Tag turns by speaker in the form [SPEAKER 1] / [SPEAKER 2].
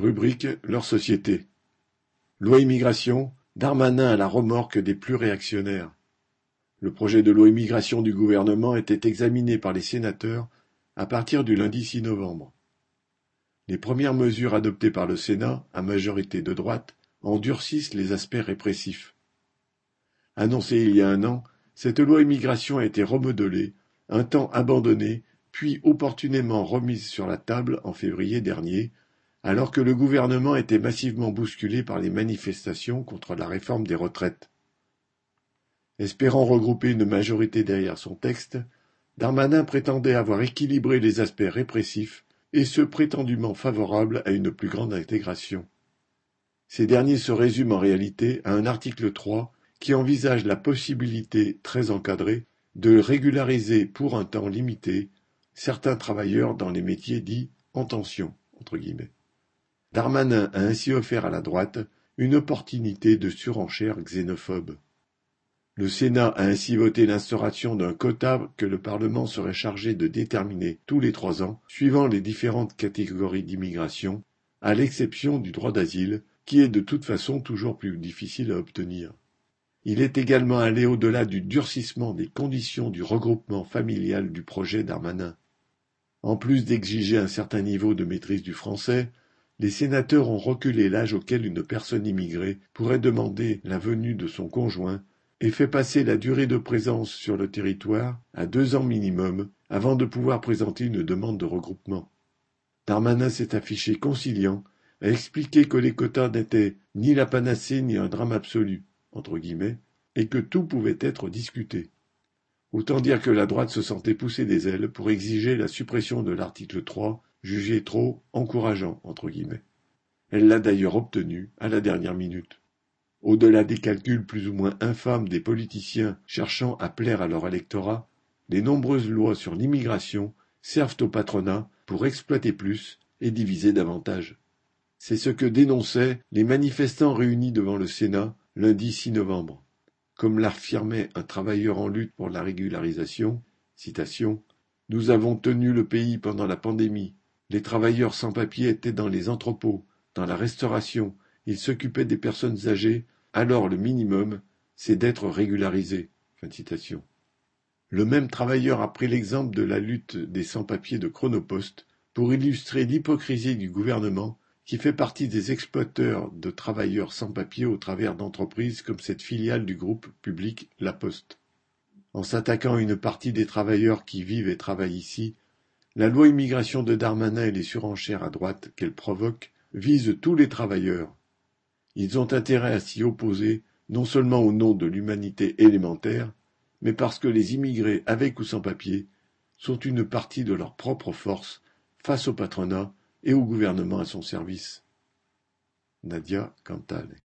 [SPEAKER 1] Rubrique Leur société. Loi immigration, Darmanin à la remorque des plus réactionnaires. Le projet de loi immigration du gouvernement était examiné par les sénateurs à partir du lundi 6 novembre. Les premières mesures adoptées par le Sénat, à majorité de droite, endurcissent les aspects répressifs. Annoncée il y a un an, cette loi immigration a été remodelée, un temps abandonnée, puis opportunément remise sur la table en février dernier, alors que le gouvernement était massivement bousculé par les manifestations contre la réforme des retraites. Espérant regrouper une majorité derrière son texte, Darmanin prétendait avoir équilibré les aspects répressifs et ceux prétendument favorables à une plus grande intégration. Ces derniers se résument en réalité à un article 3 qui envisage la possibilité, très encadrée, de régulariser pour un temps limité certains travailleurs dans les métiers dits en tension. Entre guillemets. Darmanin a ainsi offert à la droite une opportunité de surenchère xénophobe. Le Sénat a ainsi voté l'instauration d'un quota que le Parlement serait chargé de déterminer tous les trois ans, suivant les différentes catégories d'immigration, à l'exception du droit d'asile, qui est de toute façon toujours plus difficile à obtenir. Il est également allé au-delà du durcissement des conditions du regroupement familial du projet Darmanin. En plus d'exiger un certain niveau de maîtrise du français, les sénateurs ont reculé l'âge auquel une personne immigrée pourrait demander la venue de son conjoint et fait passer la durée de présence sur le territoire à deux ans minimum avant de pouvoir présenter une demande de regroupement. Darmanin s'est affiché conciliant, a expliqué que les quotas n'étaient ni la panacée ni un drame absolu, entre guillemets, et que tout pouvait être discuté. Autant dire que la droite se sentait pousser des ailes pour exiger la suppression de l'article 3, jugé trop encourageant. Elle l'a d'ailleurs obtenu à la dernière minute. Au-delà des calculs plus ou moins infâmes des politiciens cherchant à plaire à leur électorat, les nombreuses lois sur l'immigration servent au patronat pour exploiter plus et diviser davantage. C'est ce que dénonçaient les manifestants réunis devant le Sénat lundi 6 novembre. Comme l'affirmait un travailleur en lutte pour la régularisation, citation, Nous avons tenu le pays pendant la pandémie. Les travailleurs sans papier étaient dans les entrepôts, dans la restauration, ils s'occupaient des personnes âgées, alors le minimum, c'est d'être régularisé. Le même travailleur a pris l'exemple de la lutte des sans-papiers de Chronopost pour illustrer l'hypocrisie du gouvernement qui fait partie des exploiteurs de travailleurs sans papier au travers d'entreprises comme cette filiale du groupe public La Poste. En s'attaquant à une partie des travailleurs qui vivent et travaillent ici, la loi immigration de Darmanin et les surenchères à droite qu'elle provoque visent tous les travailleurs. Ils ont intérêt à s'y opposer non seulement au nom de l'humanité élémentaire, mais parce que les immigrés avec ou sans papier sont une partie de leur propre force face au patronat et au gouvernement à son service. Nadia Cantale